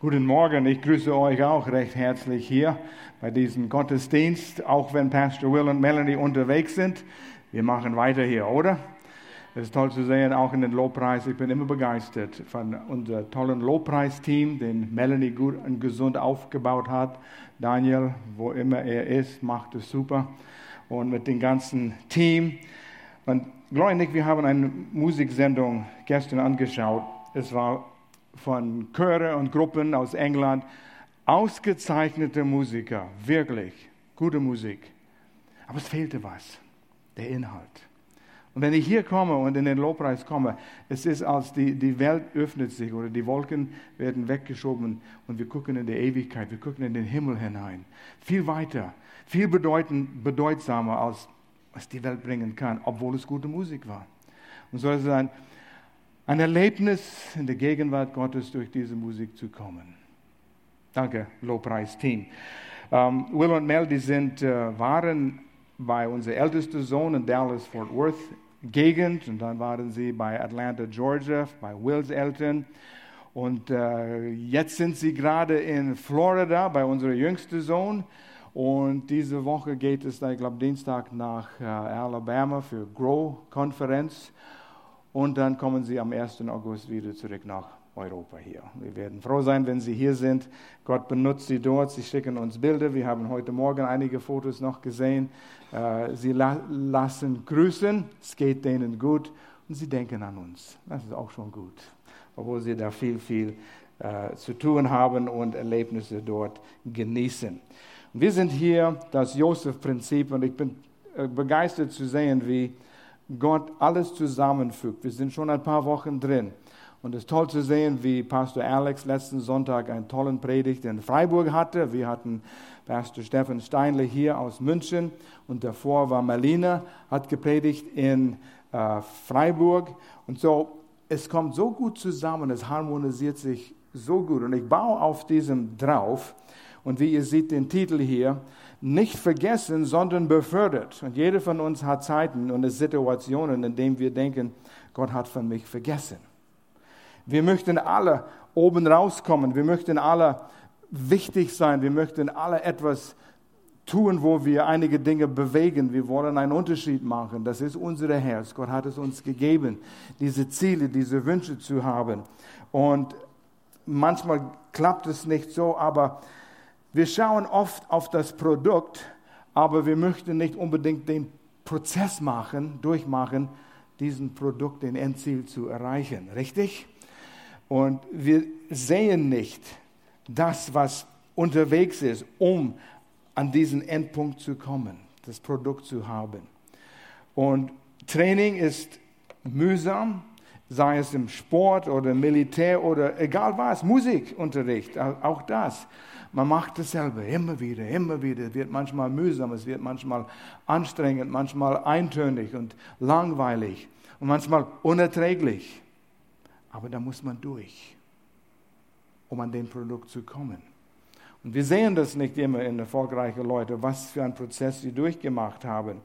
Guten Morgen, ich grüße euch auch recht herzlich hier bei diesem Gottesdienst, auch wenn Pastor Will und Melanie unterwegs sind. Wir machen weiter hier, oder? Es ist toll zu sehen, auch in den Lobpreis. Ich bin immer begeistert von unserem tollen Lobpreisteam, den Melanie gut und gesund aufgebaut hat. Daniel, wo immer er ist, macht es super. Und mit dem ganzen Team. Und ich, wir haben eine Musiksendung gestern angeschaut. Es war von Chöre und Gruppen aus England. Ausgezeichnete Musiker, wirklich gute Musik. Aber es fehlte was, der Inhalt. Und wenn ich hier komme und in den Lobpreis komme, es ist, als die, die Welt öffnet sich oder die Wolken werden weggeschoben und wir gucken in die Ewigkeit, wir gucken in den Himmel hinein. Viel weiter, viel bedeutend, bedeutsamer, als was die Welt bringen kann, obwohl es gute Musik war. Und so ist es ein, ein Erlebnis in der Gegenwart Gottes durch diese Musik zu kommen. Danke, Lobpreis-Team. Ähm, Will und Mel, die sind, äh, waren bei unserem ältesten Sohn in Dallas, Fort Worth Gegend und dann waren sie bei Atlanta, Georgia, bei Wills Eltern. Und äh, jetzt sind sie gerade in Florida bei unserem jüngsten Sohn. Und diese Woche geht es, ich glaube, Dienstag nach äh, Alabama für Grow-Konferenz. Und dann kommen sie am 1. August wieder zurück nach Europa hier. Wir werden froh sein, wenn Sie hier sind. Gott benutzt Sie dort. Sie schicken uns Bilder. Wir haben heute Morgen einige Fotos noch gesehen. Äh, sie lassen grüßen. Es geht denen gut. Und sie denken an uns. Das ist auch schon gut. Obwohl sie da viel, viel äh, zu tun haben und Erlebnisse dort genießen. wir sind hier das Josef-Prinzip und ich bin äh, begeistert zu sehen, wie Gott alles zusammenfügt. Wir sind schon ein paar Wochen drin. Und es ist toll zu sehen, wie Pastor Alex letzten Sonntag einen tollen Predigt in Freiburg hatte. Wir hatten Pastor Stefan Steinle hier aus München und davor war Marlene, hat gepredigt in äh, Freiburg. Und so, es kommt so gut zusammen, es harmonisiert sich so gut. Und ich baue auf diesem drauf. Und wie ihr seht den Titel hier, nicht vergessen, sondern befördert. Und jeder von uns hat Zeiten und Situationen, in denen wir denken, Gott hat von mich vergessen. Wir möchten alle oben rauskommen. Wir möchten alle wichtig sein. Wir möchten alle etwas tun, wo wir einige Dinge bewegen. Wir wollen einen Unterschied machen. Das ist unser Herz. Gott hat es uns gegeben, diese Ziele, diese Wünsche zu haben. Und manchmal klappt es nicht so, aber wir schauen oft auf das Produkt, aber wir möchten nicht unbedingt den Prozess machen, durchmachen, diesen Produkt, den Endziel zu erreichen. Richtig? Und wir sehen nicht das, was unterwegs ist, um an diesen Endpunkt zu kommen, das Produkt zu haben. Und Training ist mühsam, sei es im Sport oder Militär oder egal was, Musikunterricht, auch das. Man macht dasselbe immer wieder, immer wieder. Es wird manchmal mühsam, es wird manchmal anstrengend, manchmal eintönig und langweilig und manchmal unerträglich. Aber da muss man durch, um an den Produkt zu kommen. Und wir sehen das nicht immer in erfolgreichen Leuten, was für einen Prozess sie durchgemacht haben.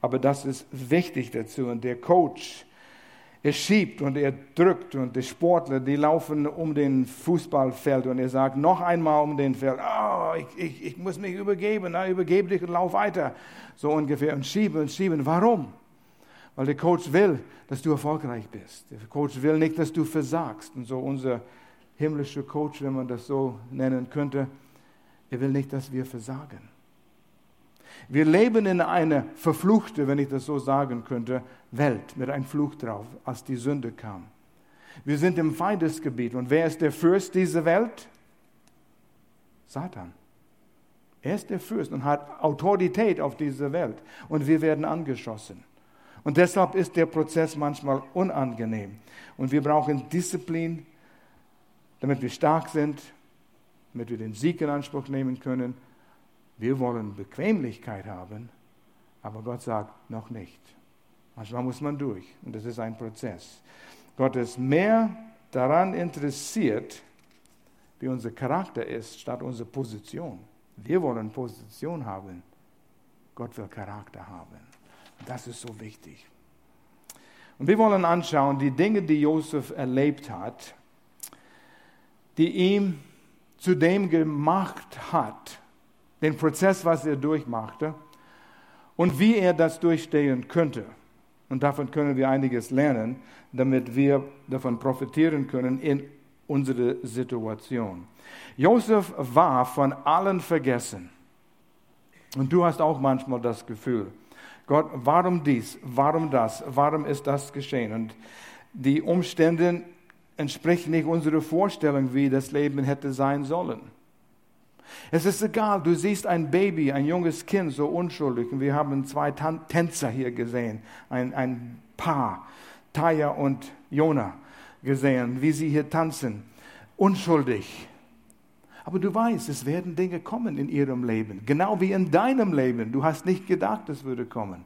Aber das ist wichtig dazu. Und der Coach, er schiebt und er drückt und die Sportler, die laufen um den Fußballfeld und er sagt noch einmal um den Feld, oh, ich, ich, ich muss mich übergeben, na, übergebe dich und lauf weiter. So ungefähr und schieben und schieben. Warum? Weil der Coach will, dass du erfolgreich bist. Der Coach will nicht, dass du versagst. Und so unser himmlischer Coach, wenn man das so nennen könnte, er will nicht, dass wir versagen. Wir leben in einer verfluchte, wenn ich das so sagen könnte, Welt mit einem Fluch drauf, als die Sünde kam. Wir sind im Feindesgebiet. Und wer ist der Fürst dieser Welt? Satan. Er ist der Fürst und hat Autorität auf dieser Welt. Und wir werden angeschossen. Und deshalb ist der Prozess manchmal unangenehm. Und wir brauchen Disziplin, damit wir stark sind, damit wir den Sieg in Anspruch nehmen können. Wir wollen Bequemlichkeit haben, aber Gott sagt noch nicht. Manchmal muss man durch und das ist ein Prozess. Gott ist mehr daran interessiert, wie unser Charakter ist, statt unsere Position. Wir wollen Position haben. Gott will Charakter haben. Das ist so wichtig. Und wir wollen anschauen, die Dinge, die Josef erlebt hat, die ihm zu dem gemacht hat, den Prozess, was er durchmachte und wie er das durchstehen könnte. Und davon können wir einiges lernen, damit wir davon profitieren können in unserer Situation. Josef war von allen vergessen. Und du hast auch manchmal das Gefühl, Gott, warum dies, warum das, warum ist das geschehen? Und die Umstände entsprechen nicht unserer Vorstellung, wie das Leben hätte sein sollen. Es ist egal, du siehst ein Baby, ein junges Kind, so unschuldig. Und wir haben zwei Tänzer hier gesehen, ein, ein Paar, Taya und Jona, gesehen, wie sie hier tanzen. Unschuldig. Aber du weißt, es werden Dinge kommen in ihrem Leben, genau wie in deinem Leben. Du hast nicht gedacht, es würde kommen.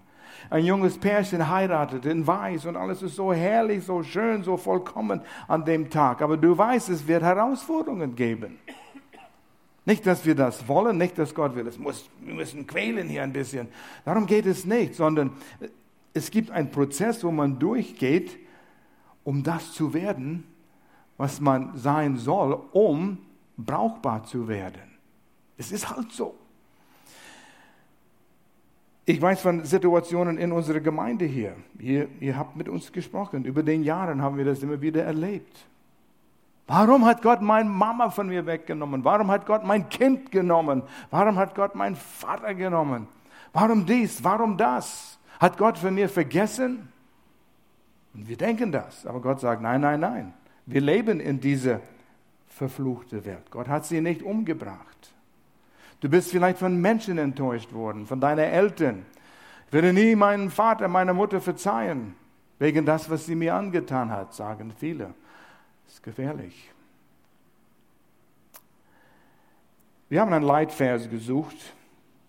Ein junges Pärchen heiratet in Weiß und alles ist so herrlich, so schön, so vollkommen an dem Tag. Aber du weißt, es wird Herausforderungen geben. Nicht, dass wir das wollen, nicht, dass Gott will, es muss, wir müssen quälen hier ein bisschen. Darum geht es nicht, sondern es gibt einen Prozess, wo man durchgeht, um das zu werden, was man sein soll, um brauchbar zu werden. Es ist halt so. Ich weiß von Situationen in unserer Gemeinde hier. Ihr, ihr habt mit uns gesprochen. Über den Jahren haben wir das immer wieder erlebt. Warum hat Gott meine Mama von mir weggenommen? Warum hat Gott mein Kind genommen? Warum hat Gott meinen Vater genommen? Warum dies? Warum das? Hat Gott von mir vergessen? Und wir denken das. Aber Gott sagt, nein, nein, nein. Wir leben in dieser verfluchten Welt. Gott hat sie nicht umgebracht. Du bist vielleicht von Menschen enttäuscht worden, von deinen Eltern. Ich werde nie meinen Vater, meiner Mutter verzeihen, wegen das, was sie mir angetan hat, sagen viele. Gefährlich. Wir haben einen Leitvers gesucht.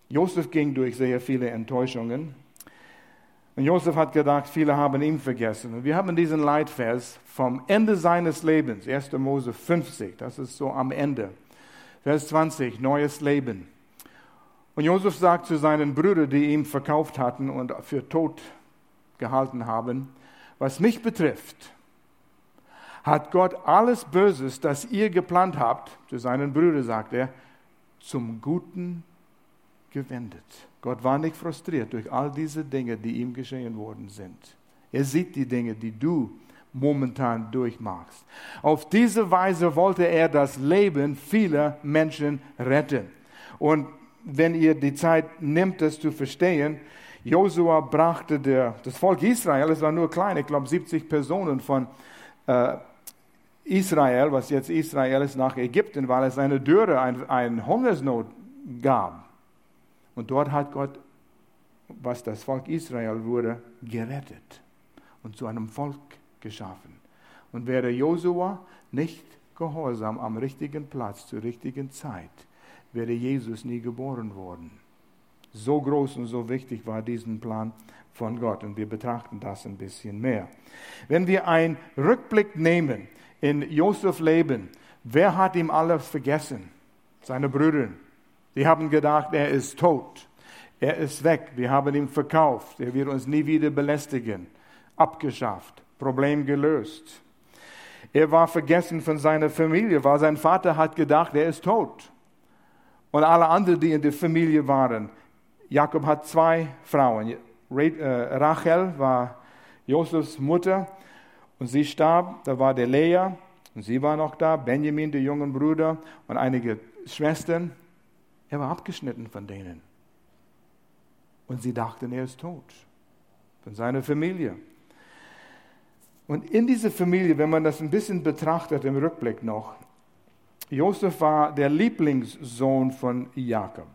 Josef ging durch sehr viele Enttäuschungen. Und Josef hat gedacht, viele haben ihn vergessen. Und wir haben diesen Leitvers vom Ende seines Lebens, 1. Mose 50, das ist so am Ende. Vers 20, neues Leben. Und Josef sagt zu seinen Brüdern, die ihn verkauft hatten und für tot gehalten haben, was mich betrifft, hat Gott alles Böses, das ihr geplant habt, zu seinen Brüdern sagt er, zum Guten gewendet. Gott war nicht frustriert durch all diese Dinge, die ihm geschehen worden sind. Er sieht die Dinge, die du momentan durchmachst. Auf diese Weise wollte er das Leben vieler Menschen retten. Und wenn ihr die Zeit nimmt, das zu verstehen, Josua brachte der, das Volk Israel, es war nur klein, ich glaube 70 Personen von äh, Israel, was jetzt Israel ist, nach Ägypten, weil es eine Dürre, ein, ein Hungersnot gab. Und dort hat Gott, was das Volk Israel wurde, gerettet und zu einem Volk geschaffen. Und wäre Josua nicht gehorsam am richtigen Platz zur richtigen Zeit, wäre Jesus nie geboren worden. So groß und so wichtig war diesen Plan von Gott und wir betrachten das ein bisschen mehr. Wenn wir einen Rückblick nehmen in Josefs Leben, wer hat ihm alles vergessen? Seine Brüder, Sie haben gedacht, er ist tot. Er ist weg. Wir haben ihn verkauft. Er wird uns nie wieder belästigen. Abgeschafft. Problem gelöst. Er war vergessen von seiner Familie, weil sein Vater hat gedacht, er ist tot. Und alle anderen, die in der Familie waren. Jakob hat zwei Frauen. Äh, Rachel war Josefs Mutter und sie starb. Da war der Lea und sie war noch da. Benjamin, der jungen Bruder und einige Schwestern. Er war abgeschnitten von denen. Und sie dachten, er ist tot. Von seiner Familie. Und in dieser Familie, wenn man das ein bisschen betrachtet im Rückblick noch, Josef war der Lieblingssohn von Jakob.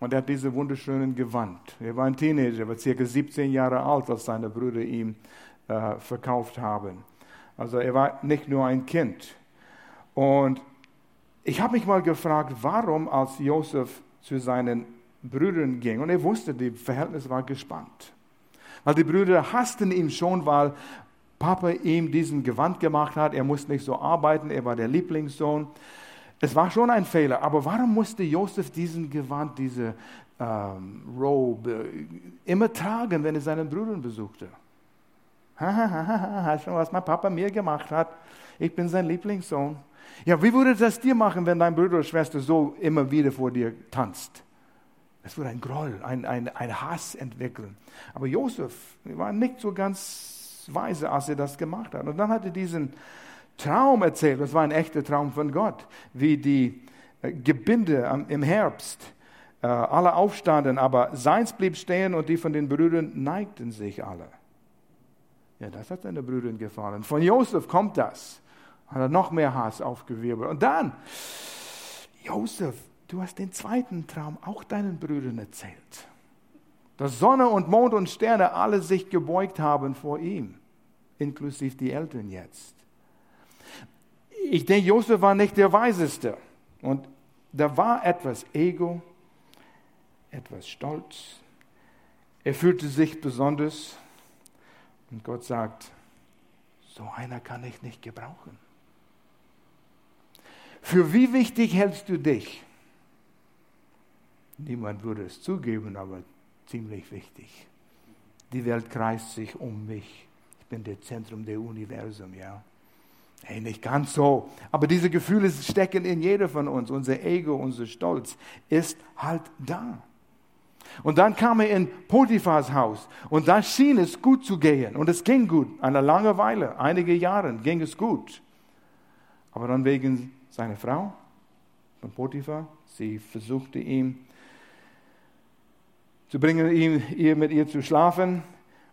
Und er hat diese wunderschönen Gewand. Er war ein Teenager, war circa 17 Jahre alt, als seine Brüder ihn äh, verkauft haben. Also er war nicht nur ein Kind. Und ich habe mich mal gefragt, warum als Josef zu seinen Brüdern ging, und er wusste, die Verhältnis war gespannt. Weil die Brüder hassten ihn schon, weil Papa ihm diesen Gewand gemacht hat. Er musste nicht so arbeiten, er war der Lieblingssohn. Es war schon ein Fehler, aber warum musste Josef diesen Gewand, diese ähm, Robe immer tragen, wenn er seinen Brüdern besuchte? Hast du, was mein Papa mir gemacht hat? Ich bin sein Lieblingssohn. Ja, wie würde das dir machen, wenn dein Bruder oder Schwester so immer wieder vor dir tanzt? Es würde ein Groll, ein, ein, ein Hass entwickeln. Aber Josef war nicht so ganz weise, als er das gemacht hat. Und dann hat er diesen Traum erzählt. Das war ein echter Traum von Gott, wie die äh, Gebinde im Herbst äh, alle aufstanden, aber seins blieb stehen und die von den Brüdern neigten sich alle. Ja, das hat seine Brüdern gefallen. Von Josef kommt das. Hat er noch mehr Hass aufgewirbelt. Und dann, Josef, du hast den zweiten Traum auch deinen Brüdern erzählt. Dass Sonne und Mond und Sterne alle sich gebeugt haben vor ihm, inklusive die Eltern jetzt. Ich denke, Josef war nicht der Weiseste. Und da war etwas Ego, etwas Stolz. Er fühlte sich besonders. Und Gott sagt, so einer kann ich nicht gebrauchen. Für wie wichtig hältst du dich? Niemand würde es zugeben, aber ziemlich wichtig. Die Welt kreist sich um mich. Ich bin das Zentrum des Universums, ja. Hey, nicht ganz so. Aber diese Gefühle stecken in jeder von uns. Unser Ego, unser Stolz ist halt da. Und dann kam er in Potiphas Haus und da schien es gut zu gehen. Und es ging gut. Eine lange Weile, einige Jahre ging es gut. Aber dann wegen seiner Frau von Potiphar, sie versuchte ihm zu bringen, ihm, ihr mit ihr zu schlafen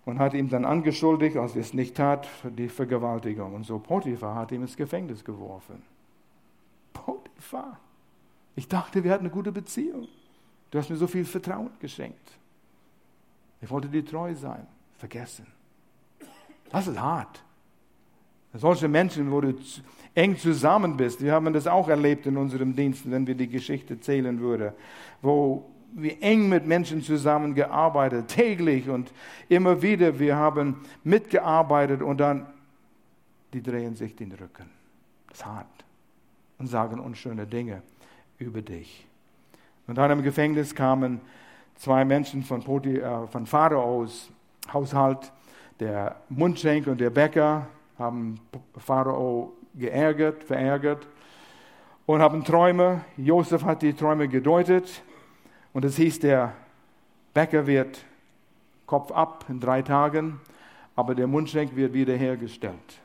und hat ihm dann angeschuldigt, als er es nicht tat, für die Vergewaltigung. Und so Potiphar hat ihm ins Gefängnis geworfen. Potiphar. Ich dachte, wir hatten eine gute Beziehung. Du hast mir so viel Vertrauen geschenkt. Ich wollte dir treu sein. Vergessen. Das ist hart. Solche Menschen, wo du eng zusammen bist, wir haben das auch erlebt in unserem Dienst, wenn wir die Geschichte zählen würden, wo wir eng mit Menschen zusammengearbeitet, täglich und immer wieder, wir haben mitgearbeitet und dann, die drehen sich den Rücken. Das ist hart und sagen unschöne Dinge über dich. Und dann im Gefängnis kamen zwei Menschen von, Poti, äh, von Pharaos Haushalt, der Mundschenk und der Bäcker, haben Pharao geärgert, verärgert und haben Träume. Josef hat die Träume gedeutet und es hieß, der Bäcker wird Kopf ab in drei Tagen, aber der Mundschenk wird wiederhergestellt.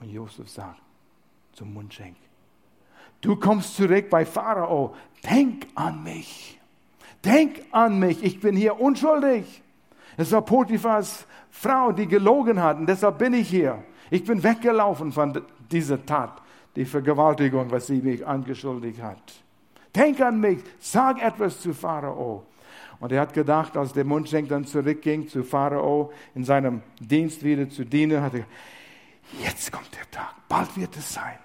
Und Josef sagt zum Mundschenk, Du kommst zurück bei Pharao. Denk an mich. Denk an mich. Ich bin hier unschuldig. Es war Potiphas Frau, die gelogen hat. Und deshalb bin ich hier. Ich bin weggelaufen von dieser Tat, die Vergewaltigung, was sie mich angeschuldigt hat. Denk an mich. Sag etwas zu Pharao. Und er hat gedacht, als der Mundschenk dann zurückging zu Pharao, in seinem Dienst wieder zu dienen, hat er, jetzt kommt der Tag. Bald wird es sein.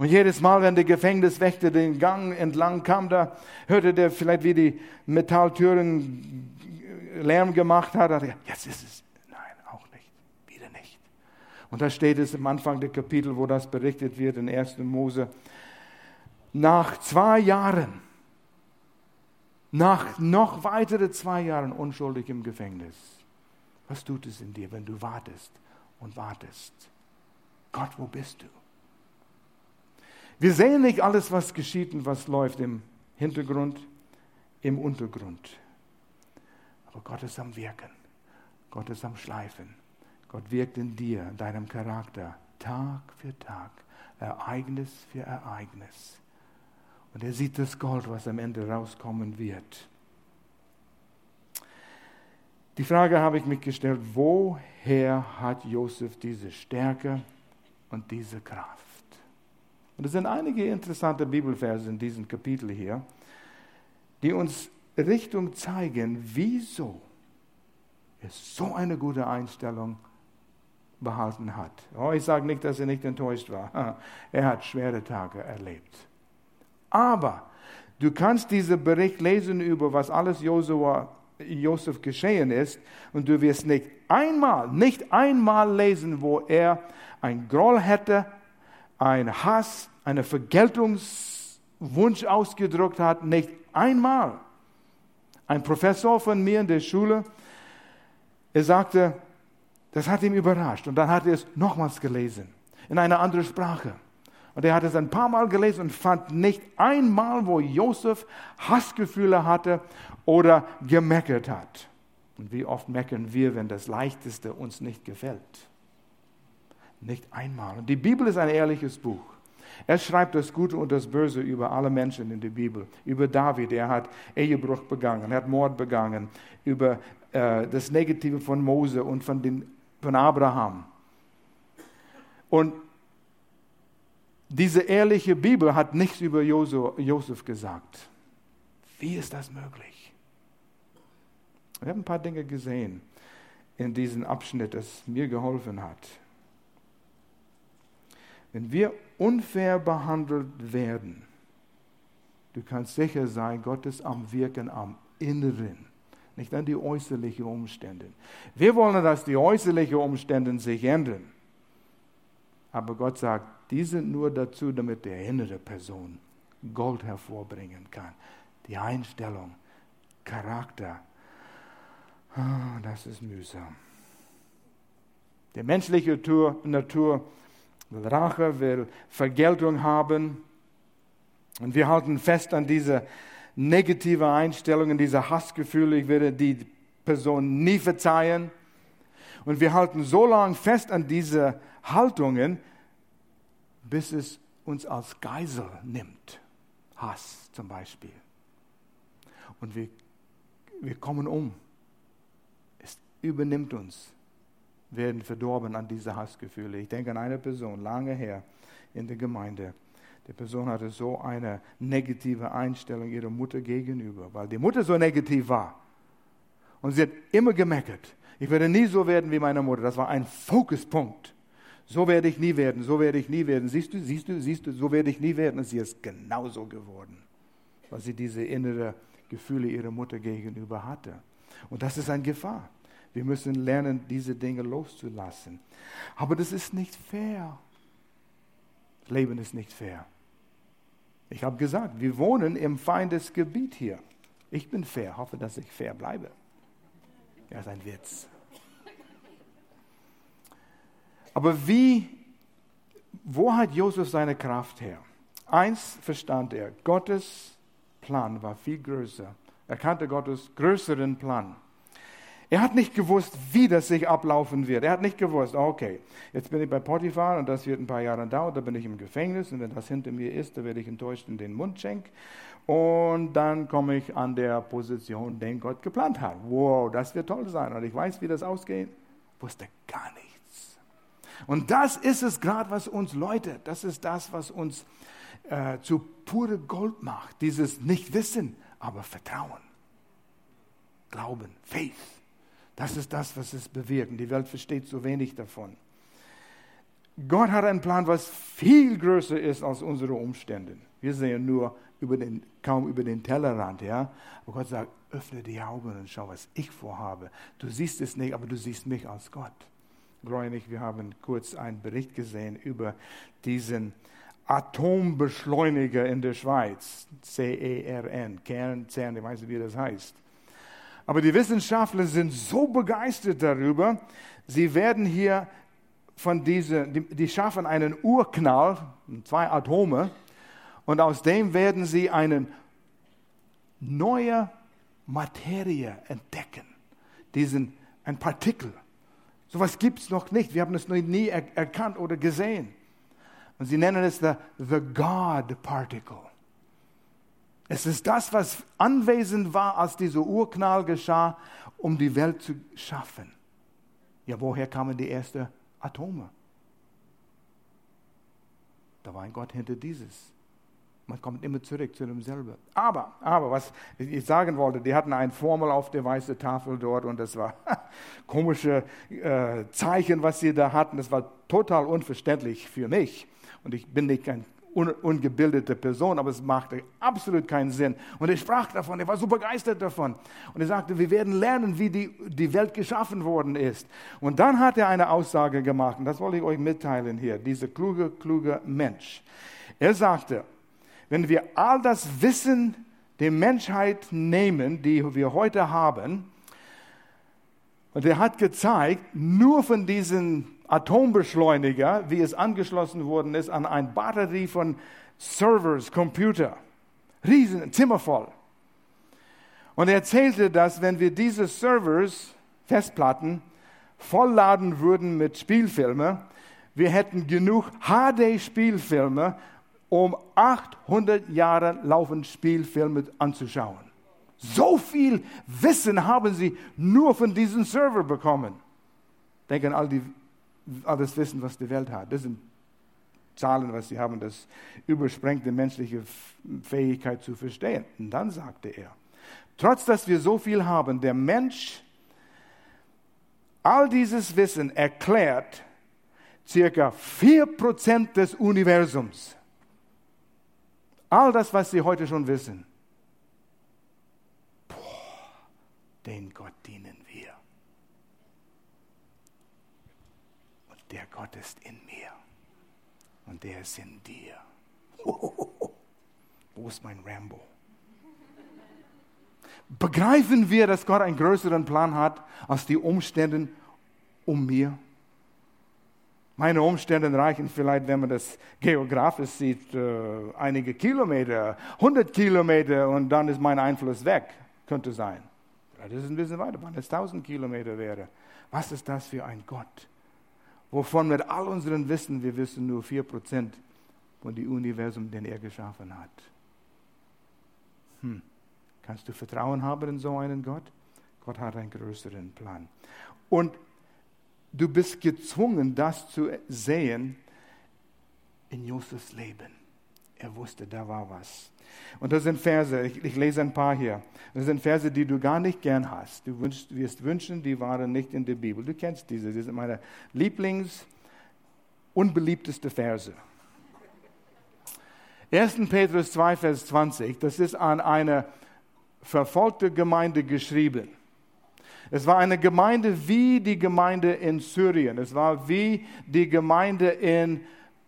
Und jedes Mal, wenn der Gefängniswächter den Gang entlang kam, da hörte der vielleicht, wie die Metalltüren Lärm gemacht hat. er, jetzt ist es. Nein, auch nicht. Wieder nicht. Und da steht es am Anfang der Kapitel, wo das berichtet wird in 1. Mose. Nach zwei Jahren, nach noch weitere zwei Jahren unschuldig im Gefängnis. Was tut es in dir, wenn du wartest und wartest? Gott, wo bist du? Wir sehen nicht alles, was geschieht und was läuft im Hintergrund, im Untergrund. Aber Gott ist am Wirken. Gott ist am Schleifen. Gott wirkt in dir, in deinem Charakter, Tag für Tag, Ereignis für Ereignis. Und er sieht das Gold, was am Ende rauskommen wird. Die Frage habe ich mich gestellt, woher hat Josef diese Stärke und diese Kraft? Und es sind einige interessante Bibelverse in diesem Kapitel hier, die uns Richtung zeigen, wieso er so eine gute Einstellung behalten hat. Oh, ich sage nicht, dass er nicht enttäuscht war. Er hat schwere Tage erlebt. Aber du kannst diesen Bericht lesen über was alles Josua, Josef geschehen ist und du wirst nicht einmal, nicht einmal lesen, wo er ein Groll hätte, ein Hass, einen Vergeltungswunsch ausgedrückt hat, nicht einmal. Ein Professor von mir in der Schule, er sagte, das hat ihn überrascht. Und dann hat er es nochmals gelesen, in einer anderen Sprache. Und er hat es ein paar Mal gelesen und fand nicht einmal, wo Josef Hassgefühle hatte oder gemeckert hat. Und wie oft meckern wir, wenn das Leichteste uns nicht gefällt? Nicht einmal. Und die Bibel ist ein ehrliches Buch. Er schreibt das Gute und das Böse über alle Menschen in der Bibel. Über David, er hat Ehebruch begangen, er hat Mord begangen. Über äh, das Negative von Mose und von, den, von Abraham. Und diese ehrliche Bibel hat nichts über Josef gesagt. Wie ist das möglich? Ich habe ein paar Dinge gesehen in diesem Abschnitt, das mir geholfen hat. Wenn wir unfair behandelt werden, du kannst sicher sein, Gott ist am Wirken am Inneren, nicht an die äußerlichen Umstände. Wir wollen, dass die äußerlichen Umstände sich ändern. Aber Gott sagt, die sind nur dazu, damit die innere Person Gold hervorbringen kann. Die Einstellung, Charakter, oh, das ist mühsam. Die menschliche Natur, Natur will Rache, will Vergeltung haben. Und wir halten fest an diese negative Einstellungen, diese Hassgefühle. Ich werde die Person nie verzeihen. Und wir halten so lange fest an diese Haltungen, bis es uns als Geisel nimmt. Hass zum Beispiel. Und wir, wir kommen um. Es übernimmt uns werden verdorben an diese Hassgefühle. Ich denke an eine Person, lange her in der Gemeinde. Die Person hatte so eine negative Einstellung ihrer Mutter gegenüber, weil die Mutter so negativ war. Und sie hat immer gemeckert. Ich werde nie so werden wie meine Mutter. Das war ein Fokuspunkt. So werde ich nie werden, so werde ich nie werden. Siehst du, siehst du, siehst du, so werde ich nie werden. Und sie ist genauso geworden, weil sie diese innere Gefühle ihrer Mutter gegenüber hatte. Und das ist eine Gefahr. Wir müssen lernen, diese Dinge loszulassen. Aber das ist nicht fair. Leben ist nicht fair. Ich habe gesagt, wir wohnen im Feindesgebiet hier. Ich bin fair, hoffe, dass ich fair bleibe. Ja, ist ein Witz. Aber wie, wo hat Josef seine Kraft her? Eins verstand er, Gottes Plan war viel größer. Er kannte Gottes größeren Plan. Er hat nicht gewusst, wie das sich ablaufen wird. Er hat nicht gewusst, okay, jetzt bin ich bei Potiphar und das wird ein paar Jahre dauern, da bin ich im Gefängnis und wenn das hinter mir ist, dann werde ich enttäuscht in den Mund schenken. Und dann komme ich an der Position, den Gott geplant hat. Wow, das wird toll sein. Und ich weiß, wie das ausgeht. Wusste gar nichts. Und das ist es gerade, was uns Leute, das ist das, was uns äh, zu pure Gold macht. Dieses Nicht-Wissen, aber Vertrauen. Glauben, Faith. Das ist das, was es bewirkt. Die Welt versteht so wenig davon. Gott hat einen Plan, was viel größer ist als unsere Umstände. Wir sehen nur über den, kaum über den Tellerrand. Ja? Aber Gott sagt, öffne die Augen und schau, was ich vorhabe. Du siehst es nicht, aber du siehst mich als Gott. Gläubig, wir haben kurz einen Bericht gesehen über diesen Atombeschleuniger in der Schweiz, CERN, Kern, CERN, ich weiß nicht, wie das heißt. Aber die Wissenschaftler sind so begeistert darüber, sie werden hier von diese, die, die schaffen einen Urknall, zwei Atome, und aus dem werden sie eine neue Materie entdecken. Diesen, ein Partikel. So etwas gibt es noch nicht. Wir haben es noch nie er erkannt oder gesehen. Und sie nennen es the, the God Particle. Es ist das, was anwesend war, als dieser Urknall geschah, um die Welt zu schaffen. Ja, woher kamen die ersten Atome? Da war ein Gott hinter dieses. Man kommt immer zurück zu demselben. Aber, aber, was ich sagen wollte, die hatten eine Formel auf der weißen Tafel dort und das war komische äh, Zeichen, was sie da hatten. Das war total unverständlich für mich. Und ich bin nicht ein un ungebildete Person, aber es machte absolut keinen Sinn. Und er sprach davon, er war so begeistert davon. Und er sagte, wir werden lernen, wie die, die Welt geschaffen worden ist. Und dann hat er eine Aussage gemacht, und das wollte ich euch mitteilen hier, dieser kluge, kluge Mensch. Er sagte, wenn wir all das Wissen der Menschheit nehmen, die wir heute haben, Und er hat gezeigt, nur von diesem Atombeschleuniger, wie es angeschlossen worden ist an eine Batterie von Servers, Computer, riesen, zimmervoll. Und er erzählte, dass wenn wir diese Servers, Festplatten, vollladen würden mit Spielfilmen, wir hätten genug HD-Spielfilme, um 800 Jahre laufend Spielfilme anzuschauen. So viel Wissen haben sie nur von diesem Server bekommen. Denken all, die, all das Wissen, was die Welt hat. Das sind Zahlen, was sie haben, das übersprengt die menschliche Fähigkeit zu verstehen. Und dann sagte er, trotz dass wir so viel haben, der Mensch all dieses Wissen erklärt circa 4% des Universums. All das, was Sie heute schon wissen. Boah, den Gott dienen wir. Und der Gott ist in mir. Und der ist in dir. Wo ist mein Rambo? Begreifen wir, dass Gott einen größeren Plan hat als die Umstände um mir? Meine Umstände reichen vielleicht, wenn man das geografisch sieht, äh, einige Kilometer, 100 Kilometer und dann ist mein Einfluss weg. Könnte sein. Das ist ein bisschen weiter, wenn es 1000 Kilometer wäre. Was ist das für ein Gott? Wovon mit all unserem Wissen, wir wissen nur 4% von dem Universum, den er geschaffen hat. Hm. Kannst du Vertrauen haben in so einen Gott? Gott hat einen größeren Plan. Und Du bist gezwungen, das zu sehen in Josefs Leben. Er wusste, da war was. Und das sind Verse, ich, ich, lese ein paar hier. Das sind Verse, die du gar nicht gern hast. Du wünschst, wirst wünschen, die waren nicht in der Bibel. Du kennst diese, die sind meine Lieblings- unbeliebteste Verse. 1. Petrus 2, Vers 20, das ist an eine verfolgte Gemeinde geschrieben. Es war eine Gemeinde wie die Gemeinde in Syrien. Es war wie die Gemeinde in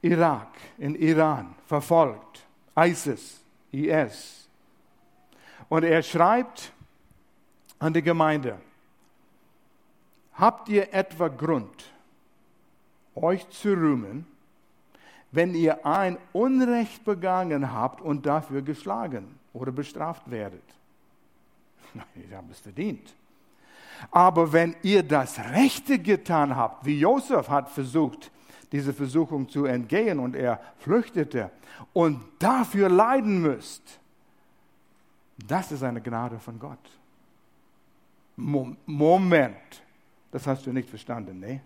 Irak, in Iran, verfolgt. ISIS, IS. Und er schreibt an die Gemeinde, habt ihr etwa Grund, euch zu rühmen, wenn ihr ein Unrecht begangen habt und dafür geschlagen oder bestraft werdet? Nein, ich habe es verdient. Aber wenn ihr das Rechte getan habt, wie Josef hat versucht, diese Versuchung zu entgehen und er flüchtete und dafür leiden müsst, das ist eine Gnade von Gott. Moment, das hast du nicht verstanden, ne?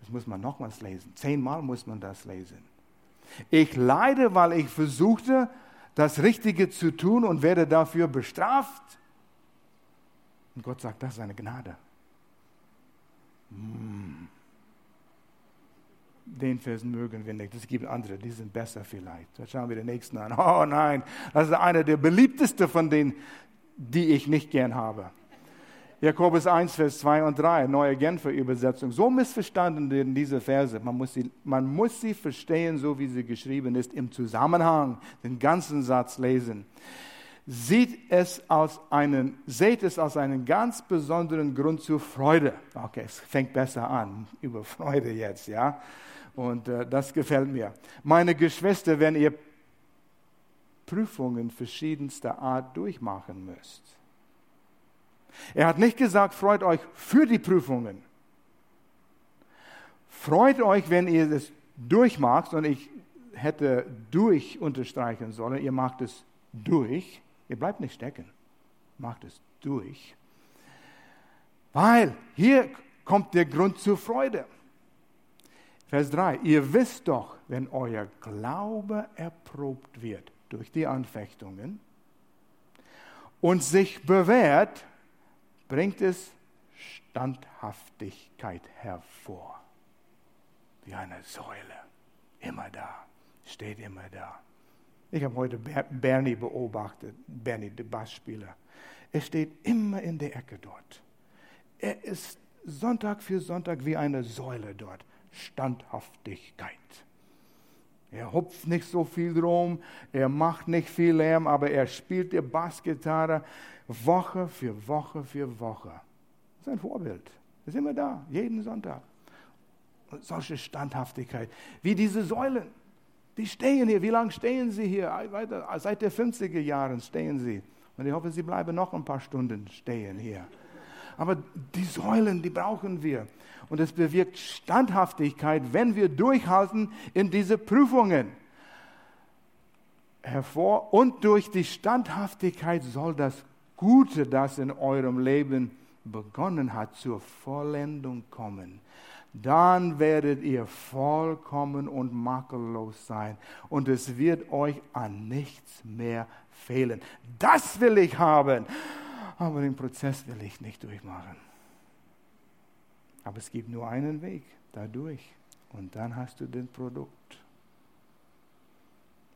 Das muss man nochmals lesen. Zehnmal muss man das lesen. Ich leide, weil ich versuchte, das Richtige zu tun und werde dafür bestraft. Und Gott sagt, das ist eine Gnade. Mm. Den Vers mögen wir nicht. Es gibt andere, die sind besser vielleicht. Da schauen wir den nächsten an. Oh nein, das ist einer der beliebtesten von denen, die ich nicht gern habe. Jakobus 1, Vers 2 und 3, neue Genfer Übersetzung. So missverstanden in diese Verse. Man muss, sie, man muss sie verstehen, so wie sie geschrieben ist, im Zusammenhang, den ganzen Satz lesen sieht es aus einen, seht es aus einem ganz besonderen Grund zur Freude. Okay, es fängt besser an, über Freude jetzt, ja. Und äh, das gefällt mir. Meine Geschwister, wenn ihr Prüfungen verschiedenster Art durchmachen müsst. Er hat nicht gesagt, freut euch für die Prüfungen. Freut euch, wenn ihr es durchmacht, und ich hätte durch unterstreichen sollen, ihr macht es durch. Ihr bleibt nicht stecken. Macht es durch. Weil hier kommt der Grund zur Freude. Vers 3. Ihr wisst doch, wenn euer Glaube erprobt wird durch die Anfechtungen und sich bewährt, bringt es Standhaftigkeit hervor. Wie eine Säule. Immer da. Steht immer da. Ich habe heute Bernie beobachtet, Bernie, der Bassspieler. Er steht immer in der Ecke dort. Er ist Sonntag für Sonntag wie eine Säule dort. Standhaftigkeit. Er hupft nicht so viel rum, er macht nicht viel Lärm, aber er spielt die Bassgitarre Woche für Woche für Woche. Das ist ein Vorbild. Ist immer da, jeden Sonntag. Und solche Standhaftigkeit, wie diese Säulen. Die stehen hier. Wie lange stehen sie hier? Seit den 50er Jahren stehen sie. Und ich hoffe, sie bleiben noch ein paar Stunden stehen hier. Aber die Säulen, die brauchen wir. Und es bewirkt Standhaftigkeit, wenn wir durchhalten in diese Prüfungen. Hervor und durch die Standhaftigkeit soll das Gute, das in eurem Leben begonnen hat, zur Vollendung kommen. Dann werdet ihr vollkommen und makellos sein und es wird euch an nichts mehr fehlen. Das will ich haben aber den Prozess will ich nicht durchmachen. Aber es gibt nur einen Weg dadurch und dann hast du das Produkt.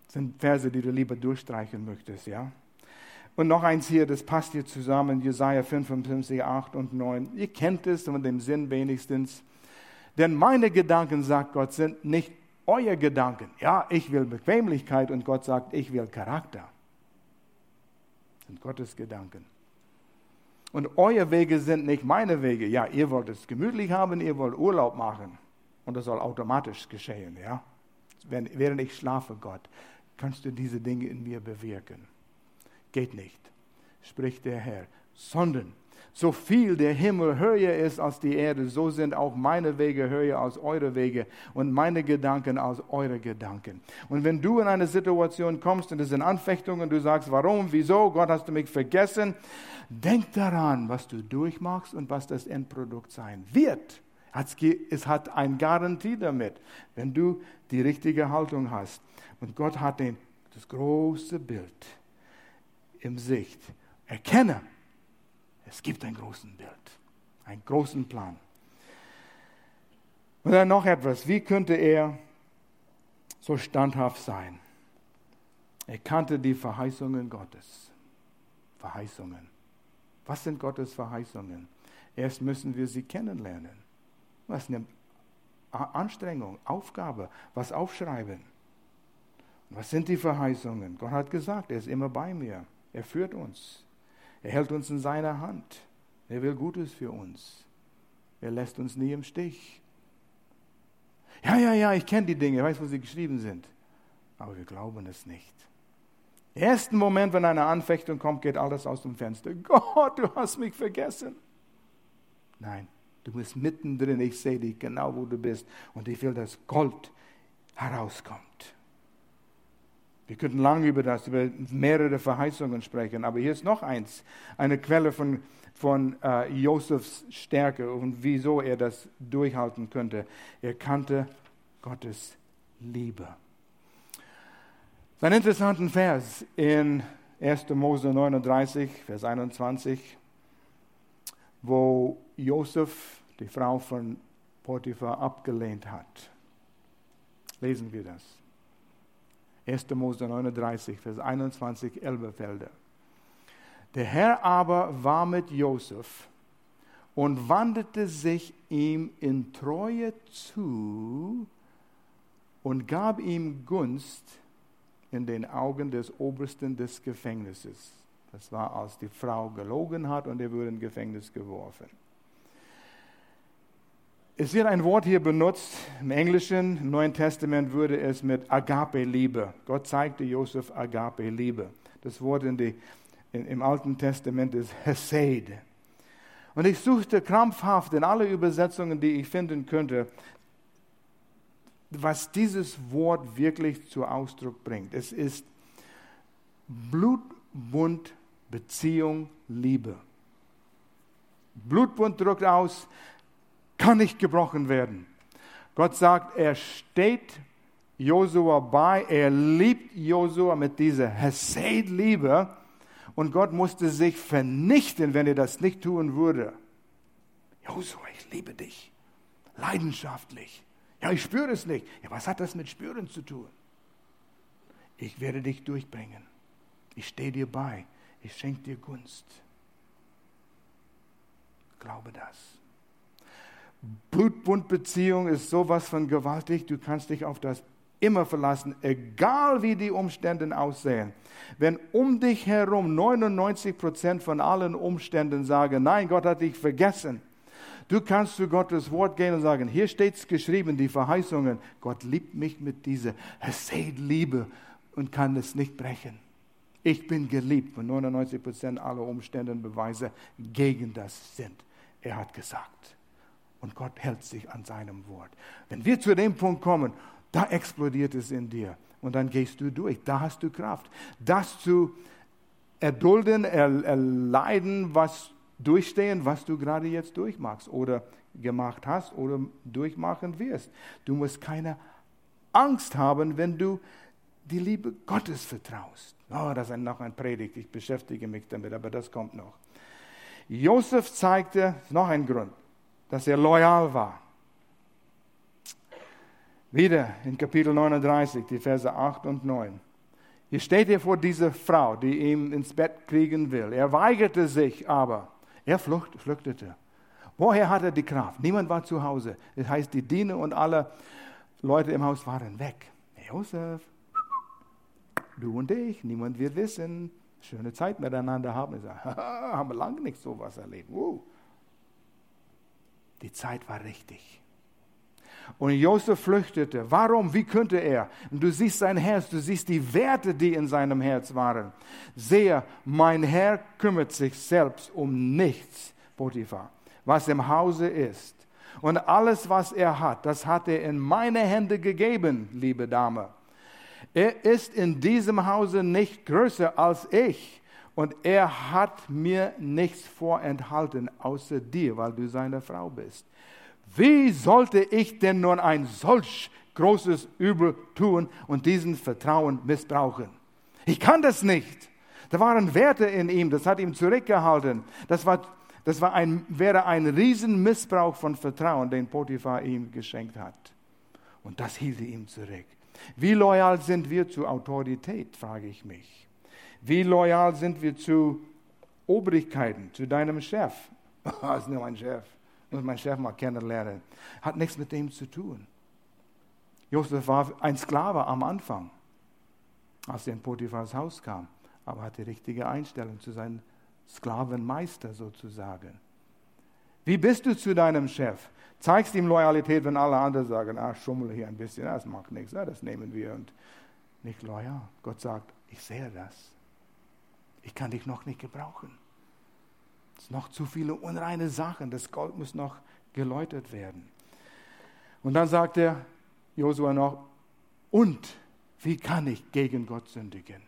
Das sind Verse, die du lieber durchstreichen möchtest, ja? Und noch eins hier, das passt hier zusammen, Jesaja 55, 8 und 9. Ihr kennt es und den Sinn wenigstens. Denn meine Gedanken, sagt Gott, sind nicht euer Gedanken. Ja, ich will Bequemlichkeit und Gott sagt, ich will Charakter. Das sind Gottes Gedanken. Und eure Wege sind nicht meine Wege. Ja, ihr wollt es gemütlich haben, ihr wollt Urlaub machen. Und das soll automatisch geschehen, ja. Wenn, während ich schlafe, Gott, kannst du diese Dinge in mir bewirken. Geht nicht, spricht der Herr, sondern so viel der Himmel höher ist als die Erde, so sind auch meine Wege höher als eure Wege und meine Gedanken als eure Gedanken. Und wenn du in eine Situation kommst und es sind Anfechtungen, du sagst, warum, wieso, Gott hast du mich vergessen, denk daran, was du durchmachst und was das Endprodukt sein wird. Es hat eine Garantie damit, wenn du die richtige Haltung hast. Und Gott hat den, das große Bild im Sicht. Erkenne, es gibt ein großes Bild, einen großen Plan. Und dann noch etwas. Wie könnte er so standhaft sein? Er kannte die Verheißungen Gottes. Verheißungen. Was sind Gottes Verheißungen? Erst müssen wir sie kennenlernen. Was eine Anstrengung, Aufgabe, was aufschreiben. Was sind die Verheißungen? Gott hat gesagt, er ist immer bei mir. Er führt uns. Er hält uns in seiner Hand. Er will Gutes für uns. Er lässt uns nie im Stich. Ja, ja, ja, ich kenne die Dinge, ich weiß, wo sie geschrieben sind. Aber wir glauben es nicht. Im ersten Moment, wenn eine Anfechtung kommt, geht alles aus dem Fenster. Gott, du hast mich vergessen. Nein, du bist mittendrin. Ich sehe dich genau, wo du bist. Und ich will, dass Gold herauskommt. Wir könnten lange über das, über mehrere Verheißungen sprechen, aber hier ist noch eins, eine Quelle von, von äh, Josefs Stärke und wieso er das durchhalten könnte. Er kannte Gottes Liebe. Ein interessanten Vers in 1. Mose 39, Vers 21, wo Josef die Frau von Potiphar abgelehnt hat. Lesen wir das. 1. Mose 39, Vers 21, Elberfelder. Der Herr aber war mit Josef und wandte sich ihm in Treue zu und gab ihm Gunst in den Augen des Obersten des Gefängnisses. Das war, als die Frau gelogen hat und er wurde in Gefängnis geworfen. Es wird ein Wort hier benutzt, im Englischen, im Neuen Testament würde es mit Agape-Liebe. Gott zeigte Josef Agape-Liebe. Das Wort in die, in, im Alten Testament ist Hesed. Und ich suchte krampfhaft in alle Übersetzungen, die ich finden könnte, was dieses Wort wirklich zu Ausdruck bringt. Es ist Blutbund, Beziehung, Liebe. Blutbund drückt aus, kann nicht gebrochen werden. Gott sagt, er steht Josua bei, er liebt Josua mit dieser Hesed-Liebe und Gott musste sich vernichten, wenn er das nicht tun würde. Josua, ich liebe dich, leidenschaftlich. Ja, ich spüre es nicht. Ja, was hat das mit Spüren zu tun? Ich werde dich durchbringen. Ich stehe dir bei. Ich schenke dir Gunst. Glaube das. Blutbundbeziehung ist sowas von gewaltig, du kannst dich auf das immer verlassen, egal wie die Umstände aussehen. Wenn um dich herum 99 Prozent von allen Umständen sagen, nein, Gott hat dich vergessen, Du kannst zu Gottes Wort gehen und sagen, hier steht es geschrieben, die Verheißungen. Gott liebt mich mit dieser Hesed-Liebe und kann es nicht brechen. Ich bin geliebt, und 99 Prozent aller Umstände Beweise gegen das sind. Er hat gesagt. Und Gott hält sich an seinem Wort. Wenn wir zu dem Punkt kommen, da explodiert es in dir. Und dann gehst du durch. Da hast du Kraft. Das zu erdulden, erleiden, was durchstehen, was du gerade jetzt durchmachst oder gemacht hast oder durchmachen wirst. Du musst keine Angst haben, wenn du die Liebe Gottes vertraust. Oh, das ist noch ein Predigt, ich beschäftige mich damit, aber das kommt noch. Josef zeigte, noch ein Grund, dass er loyal war. Wieder in Kapitel 39, die Verse 8 und 9. Hier steht er vor dieser Frau, die ihn ins Bett kriegen will. Er weigerte sich aber. Er flucht, flüchtete. Woher hat er die Kraft? Niemand war zu Hause. Das heißt, die Diener und alle Leute im Haus waren weg. Josef, du und ich, niemand wird wissen. Schöne Zeit miteinander haben. Ich sage, haben wir lange nicht so was erlebt. Uh. Die Zeit war richtig. Und Josef flüchtete. Warum? Wie könnte er? Und du siehst sein Herz, du siehst die Werte, die in seinem Herz waren. Sehe, mein Herr kümmert sich selbst um nichts, Potiphar, was im Hause ist. Und alles, was er hat, das hat er in meine Hände gegeben, liebe Dame. Er ist in diesem Hause nicht größer als ich. Und er hat mir nichts vorenthalten, außer dir, weil du seine Frau bist. Wie sollte ich denn nun ein solch großes Übel tun und diesen Vertrauen missbrauchen? Ich kann das nicht. Da waren Werte in ihm, das hat ihm zurückgehalten. Das, war, das war ein, wäre ein Riesenmissbrauch von Vertrauen, den Potiphar ihm geschenkt hat. Und das hielt ihm zurück. Wie loyal sind wir zur Autorität, frage ich mich. Wie loyal sind wir zu Obrigkeiten, zu deinem Chef? Das ist nur mein Chef muss meinen Chef mal kennenlernen. Hat nichts mit dem zu tun. Josef war ein Sklave am Anfang, als er in Potiphars Haus kam, aber hat die richtige Einstellung zu seinem Sklavenmeister sozusagen. Wie bist du zu deinem Chef? Zeigst ihm Loyalität, wenn alle anderen sagen, ah, schummel hier ein bisschen, das macht nichts, das nehmen wir und nicht loyal. Gott sagt, ich sehe das. Ich kann dich noch nicht gebrauchen. Es sind noch zu viele unreine Sachen. Das Gold muss noch geläutert werden. Und dann sagt er Josua noch, und wie kann ich gegen Gott sündigen?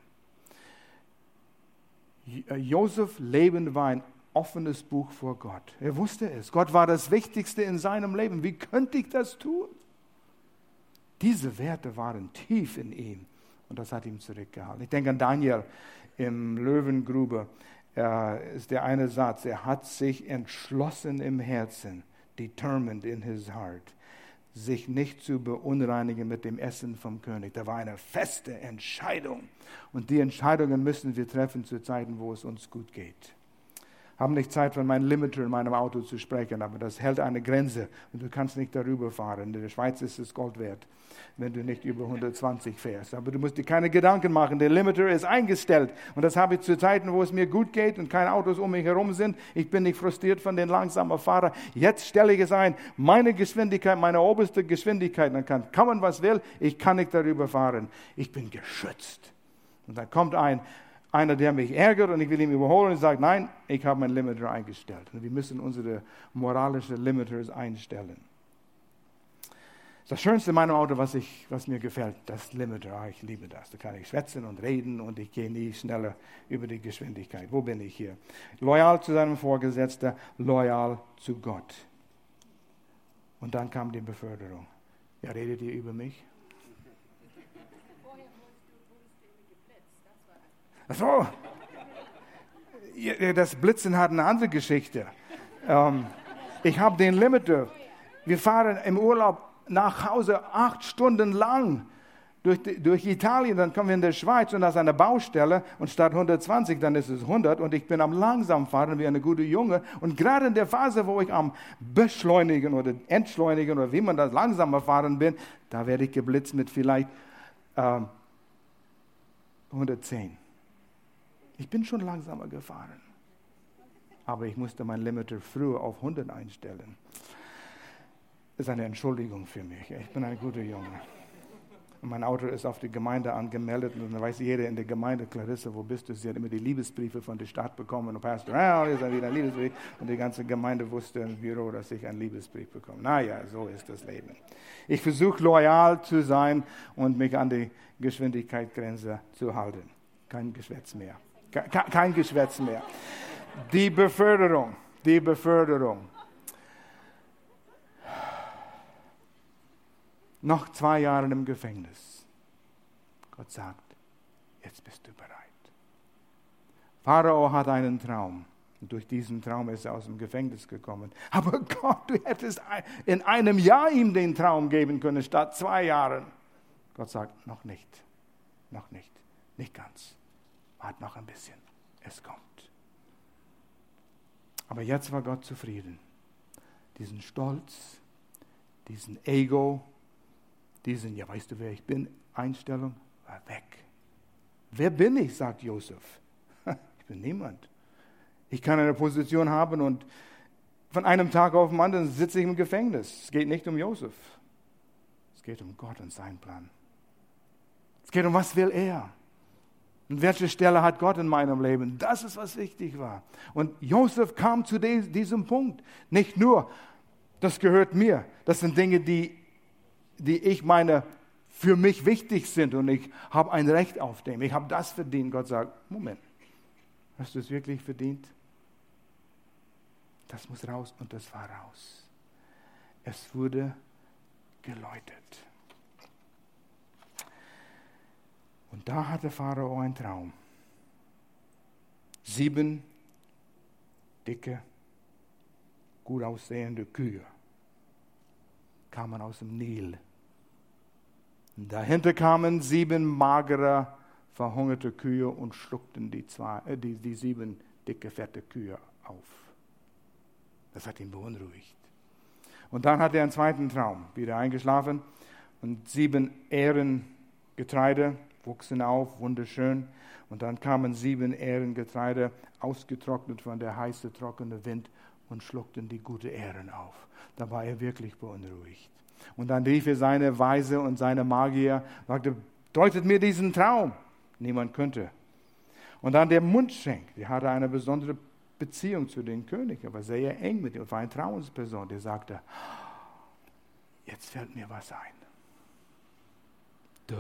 Äh, Josef Leben war ein offenes Buch vor Gott. Er wusste es. Gott war das Wichtigste in seinem Leben. Wie könnte ich das tun? Diese Werte waren tief in ihm und das hat ihm zurückgehalten. Ich denke an Daniel im Löwengrube äh, ist der eine Satz, er hat sich entschlossen im Herzen, determined in his heart, sich nicht zu beunreinigen mit dem Essen vom König. Da war eine feste Entscheidung. Und die Entscheidungen müssen wir treffen zu Zeiten, wo es uns gut geht haben nicht Zeit, von meinem Limiter in meinem Auto zu sprechen, aber das hält eine Grenze und du kannst nicht darüber fahren. In der Schweiz ist es Gold wert, wenn du nicht über 120 fährst. Aber du musst dir keine Gedanken machen. Der Limiter ist eingestellt und das habe ich zu Zeiten, wo es mir gut geht und keine Autos um mich herum sind. Ich bin nicht frustriert von den langsamen Fahrern. Jetzt stelle ich es ein, meine Geschwindigkeit, meine oberste Geschwindigkeit, dann kann kommen, was will, ich kann nicht darüber fahren. Ich bin geschützt. Und dann kommt ein, einer, der mich ärgert und ich will ihn überholen und sagt, nein, ich habe mein Limiter eingestellt. Und wir müssen unsere moralischen Limiters einstellen. Das Schönste in meinem Auto, was, ich, was mir gefällt, das Limiter. Ah, ich liebe das. Da kann ich schwätzen und reden und ich gehe nie schneller über die Geschwindigkeit. Wo bin ich hier? Loyal zu seinem Vorgesetzten, loyal zu Gott. Und dann kam die Beförderung. Ja, redet ihr über mich? So, das Blitzen hat eine andere Geschichte. Ähm, ich habe den Limiter. Wir fahren im Urlaub nach Hause acht Stunden lang durch, durch Italien, dann kommen wir in der Schweiz und da ist eine Baustelle und statt 120, dann ist es 100 und ich bin am langsam fahren wie eine gute Junge und gerade in der Phase, wo ich am beschleunigen oder entschleunigen oder wie man das langsamer fahren bin, da werde ich geblitzt mit vielleicht äh, 110. Ich bin schon langsamer gefahren. aber ich musste mein Limiter früher auf 100 einstellen. Das ist eine Entschuldigung für mich. Ich bin ein guter Junge. Und mein Auto ist auf die Gemeinde angemeldet und dann weiß jeder in der Gemeinde, Clarisse, wo bist du? Sie hat immer die Liebesbriefe von der Stadt bekommen und Pastor, ah, hier ist wieder ein Liebesbrief. Und die ganze Gemeinde wusste im Büro, dass ich einen Liebesbrief bekomme. Naja, so ist das Leben. Ich versuche loyal zu sein und mich an die Geschwindigkeitsgrenze zu halten. Kein Geschwätz mehr. Kein Geschwätz mehr. Die Beförderung, die Beförderung. noch zwei Jahre im Gefängnis. Gott sagt, jetzt bist du bereit. Pharao hat einen Traum. Und durch diesen Traum ist er aus dem Gefängnis gekommen. Aber Gott, du hättest in einem Jahr ihm den Traum geben können, statt zwei Jahren. Gott sagt, noch nicht, noch nicht, nicht ganz. Wart noch ein bisschen, es kommt. Aber jetzt war Gott zufrieden. Diesen Stolz, diesen Ego, diesen, ja weißt du, wer ich bin, Einstellung war weg. Wer bin ich, sagt Josef. Ich bin niemand. Ich kann eine Position haben und von einem Tag auf den anderen sitze ich im Gefängnis. Es geht nicht um Josef. Es geht um Gott und seinen Plan. Es geht um, was will er? Und welche Stelle hat Gott in meinem Leben? Das ist, was wichtig war. Und Josef kam zu diesem Punkt. Nicht nur, das gehört mir. Das sind Dinge, die die ich meine für mich wichtig sind und ich habe ein Recht auf dem. Ich habe das verdient. Gott sagt, Moment, hast du es wirklich verdient? Das muss raus und das war raus. Es wurde geläutet. Und da hatte Pharao einen Traum. Sieben dicke, gut aussehende Kühe kamen aus dem Nil Dahinter kamen sieben magere, verhungerte Kühe und schluckten die, zwei, äh, die, die sieben dicke, fette Kühe auf. Das hat ihn beunruhigt. Und dann hat er einen zweiten Traum, wieder eingeschlafen und sieben Ähren Getreide wuchsen auf, wunderschön. Und dann kamen sieben Ähren Getreide, ausgetrocknet von der heiße, trockene Wind und schluckten die gute Ähren auf. Da war er wirklich beunruhigt. Und dann rief er seine Weise und seine Magier, sagte, deutet mir diesen Traum. Niemand könnte. Und dann der Mundschenk, der hatte eine besondere Beziehung zu dem König, er war sehr eng mit ihm, war eine Trauensperson, der sagte, jetzt fällt mir was ein. Duh.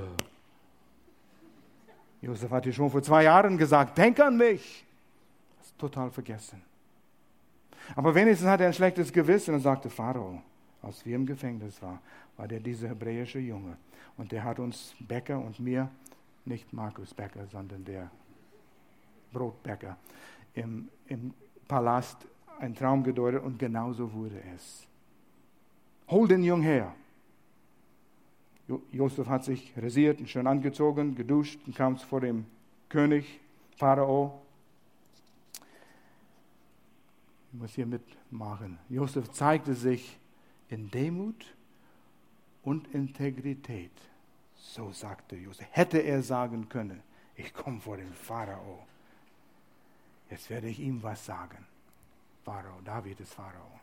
Josef hat dir schon vor zwei Jahren gesagt, denk an mich. Das ist total vergessen. Aber wenigstens hat er ein schlechtes Gewissen und sagte, Pharao, als wir im Gefängnis waren, war der dieser hebräische Junge. Und der hat uns Bäcker und mir, nicht Markus Bäcker, sondern der Brotbäcker, im, im Palast einen Traum gedeutet und genauso wurde es. Hol den Jungen her. Josef hat sich rasiert und schön angezogen, geduscht und kam vor dem König, Pharao. Ich muss hier mitmachen. Josef zeigte sich in Demut und Integrität. So sagte Josef. Hätte er sagen können, ich komme vor den Pharao. Jetzt werde ich ihm was sagen. Pharao, David ist Pharao.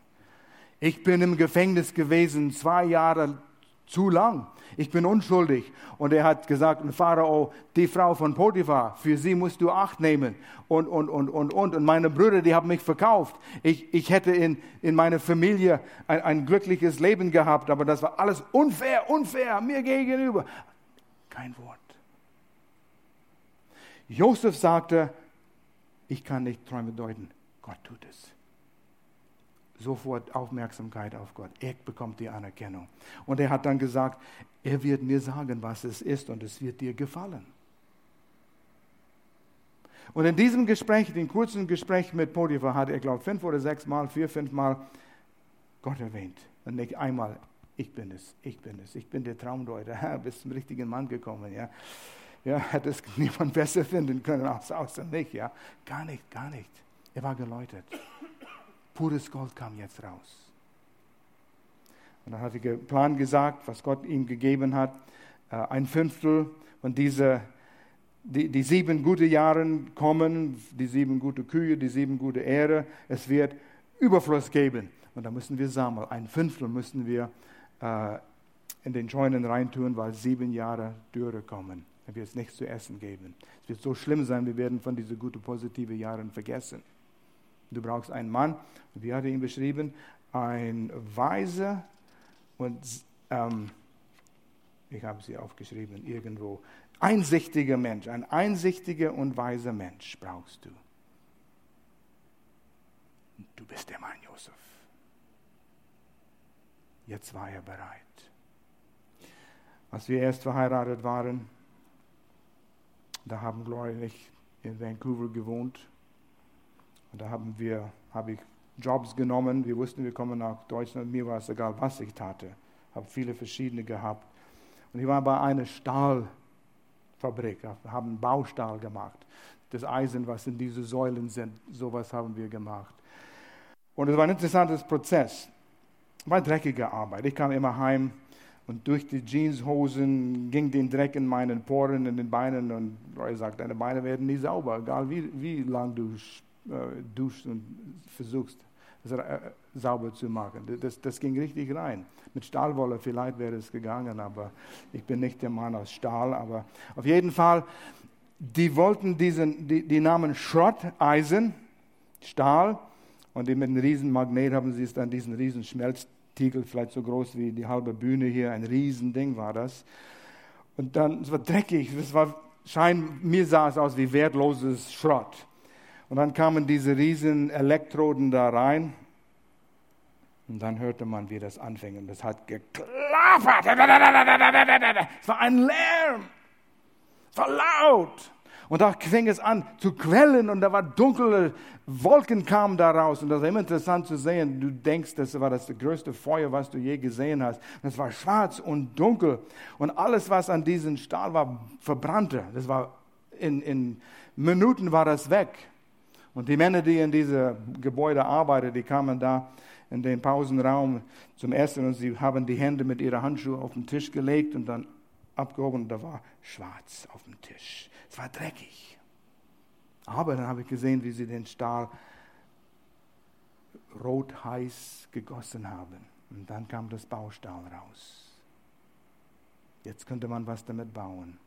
Ich bin im Gefängnis gewesen, zwei Jahre zu lang. Ich bin unschuldig. Und er hat gesagt, Pharao, die Frau von Potiphar, für sie musst du Acht nehmen. Und, und, und, und, und. Und meine Brüder, die haben mich verkauft. Ich, ich hätte in, in meiner Familie ein, ein glückliches Leben gehabt, aber das war alles unfair, unfair, mir gegenüber. Kein Wort. Josef sagte, ich kann nicht Träume deuten. Gott tut es sofort Aufmerksamkeit auf Gott. Er bekommt die Anerkennung. Und er hat dann gesagt, er wird mir sagen, was es ist und es wird dir gefallen. Und in diesem Gespräch, dem kurzen Gespräch mit Potiphar, hat er, glaube ich, fünf oder sechs Mal, vier, fünf Mal Gott erwähnt. Und nicht einmal, ich bin es, ich bin es, ich bin der Traumdeuter, ja, bist zum richtigen Mann gekommen. Ja, ja hätte es niemand besser finden können als außer mich. Ja, gar nicht, gar nicht. Er war geläutert. Pures Gold kam jetzt raus. Und dann hat der Plan gesagt, was Gott ihm gegeben hat. Äh, ein Fünftel von dieser die, die sieben gute Jahre kommen, die sieben gute Kühe, die sieben gute Ehre. Es wird Überfluss geben. Und da müssen wir sammeln. Ein Fünftel müssen wir äh, in den Scheunen reintun, weil sieben Jahre Dürre kommen. Dann wird es nichts zu essen geben. Es wird so schlimm sein, wir werden von diesen guten, positiven Jahren vergessen. Du brauchst einen Mann, wie hat er ihn beschrieben? Ein weiser und, ähm, ich habe sie aufgeschrieben irgendwo, einsichtiger Mensch, ein einsichtiger und weiser Mensch brauchst du. Du bist der Mann, Josef. Jetzt war er bereit. Als wir erst verheiratet waren, da haben Gloria und ich in Vancouver gewohnt. Und da haben wir, habe ich Jobs genommen. Wir wussten, wir kommen nach Deutschland. Mir war es egal, was ich tate. Habe viele verschiedene gehabt. Und ich war bei einer Stahlfabrik, haben Baustahl gemacht. Das Eisen, was in diese Säulen sind, sowas haben wir gemacht. Und es war ein interessantes Prozess. War dreckige Arbeit. Ich kam immer heim und durch die Jeanshosen ging den Dreck in meinen Poren, in den Beinen. Und Roy sagt, deine Beine werden nie sauber, egal wie, wie lang du äh, duschst und versuchst, es äh, sauber zu machen. Das, das ging richtig rein. Mit Stahlwolle vielleicht wäre es gegangen, aber ich bin nicht der Mann aus Stahl. Aber auf jeden Fall, die wollten diesen, die, die nahmen Schrotteisen, Stahl, und mit einem riesen Magnet haben sie es dann diesen riesen Schmelztiegel, vielleicht so groß wie die halbe Bühne hier, ein riesen Ding war das. Und dann, es war dreckig, es war, schein, mir sah es aus wie wertloses Schrott. Und dann kamen diese riesen Elektroden da rein. Und dann hörte man, wie das anfing. Und das hat geklappert. Es war ein Lärm. Es war laut. Und da fing es an zu quellen und da war dunkle Wolken kamen daraus. Und das war immer interessant zu sehen. Du denkst, das war das größte Feuer, was du je gesehen hast. Und es war schwarz und dunkel. Und alles, was an diesem Stahl war, verbrannte. Das war in, in Minuten war das weg. Und die Männer, die in diesem Gebäude arbeiten, die kamen da in den Pausenraum zum Essen und sie haben die Hände mit ihren Handschuhen auf den Tisch gelegt und dann abgehoben und da war schwarz auf dem Tisch. Es war dreckig. Aber dann habe ich gesehen, wie sie den Stahl rot heiß gegossen haben. Und dann kam das Baustahl raus. Jetzt könnte man was damit bauen.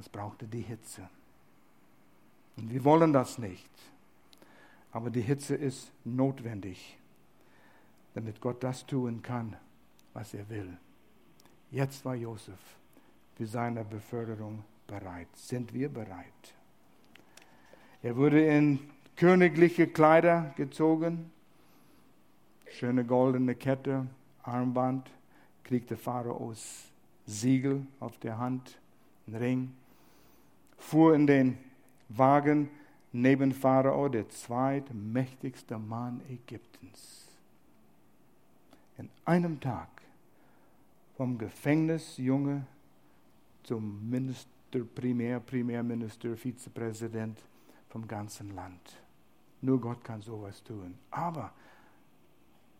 Es brauchte die Hitze. Und wir wollen das nicht. Aber die Hitze ist notwendig, damit Gott das tun kann, was er will. Jetzt war Josef für seine Beförderung bereit. Sind wir bereit? Er wurde in königliche Kleider gezogen, schöne goldene Kette, Armband, kriegte Pharaos Siegel auf der Hand, einen Ring, fuhr in den Wagen neben Pharao, der zweitmächtigste Mann Ägyptens. In einem Tag vom Gefängnisjunge zum Minister, Primär, Premierminister, Vizepräsident vom ganzen Land. Nur Gott kann sowas tun. Aber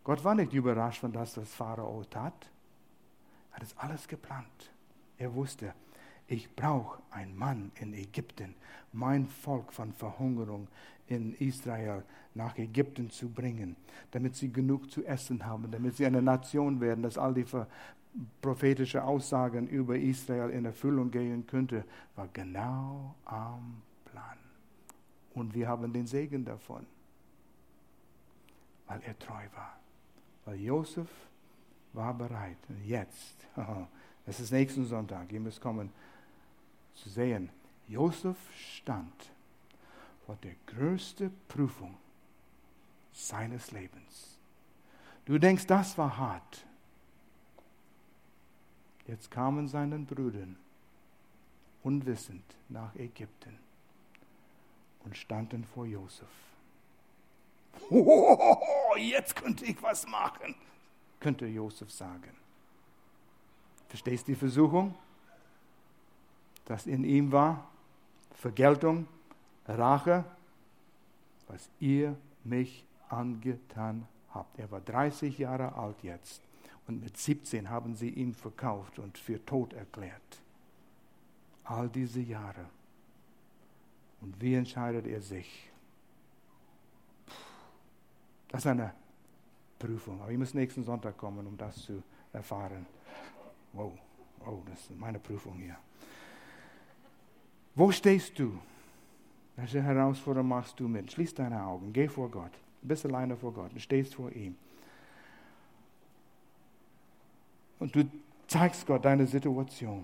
Gott war nicht überrascht von das, was Pharao tat. Er hat es alles geplant. Er wusste, ich brauche einen Mann in Ägypten, mein Volk von Verhungerung in Israel nach Ägypten zu bringen, damit sie genug zu essen haben, damit sie eine Nation werden, dass all die prophetischen Aussagen über Israel in Erfüllung gehen könnte, war genau am Plan. Und wir haben den Segen davon, weil er treu war. Weil Josef war bereit. Und jetzt, es ist nächsten Sonntag, ihr müsst kommen, zu sehen, Josef stand vor der größten Prüfung seines Lebens. Du denkst, das war hart. Jetzt kamen seinen Brüdern unwissend nach Ägypten und standen vor Josef. Jetzt könnte ich was machen, könnte Josef sagen. Verstehst du die Versuchung? Das in ihm war, Vergeltung, Rache, was ihr mich angetan habt. Er war 30 Jahre alt jetzt und mit 17 haben sie ihn verkauft und für tot erklärt. All diese Jahre Und wie entscheidet er sich? Das ist eine Prüfung. Aber ich muss nächsten Sonntag kommen, um das zu erfahren. Wow, oh, das ist meine Prüfung hier. Wo stehst du? Welche Herausforderung machst du mit? Schließ deine Augen, geh vor Gott. Du bist alleine vor Gott, du stehst vor ihm. Und du zeigst Gott deine Situation.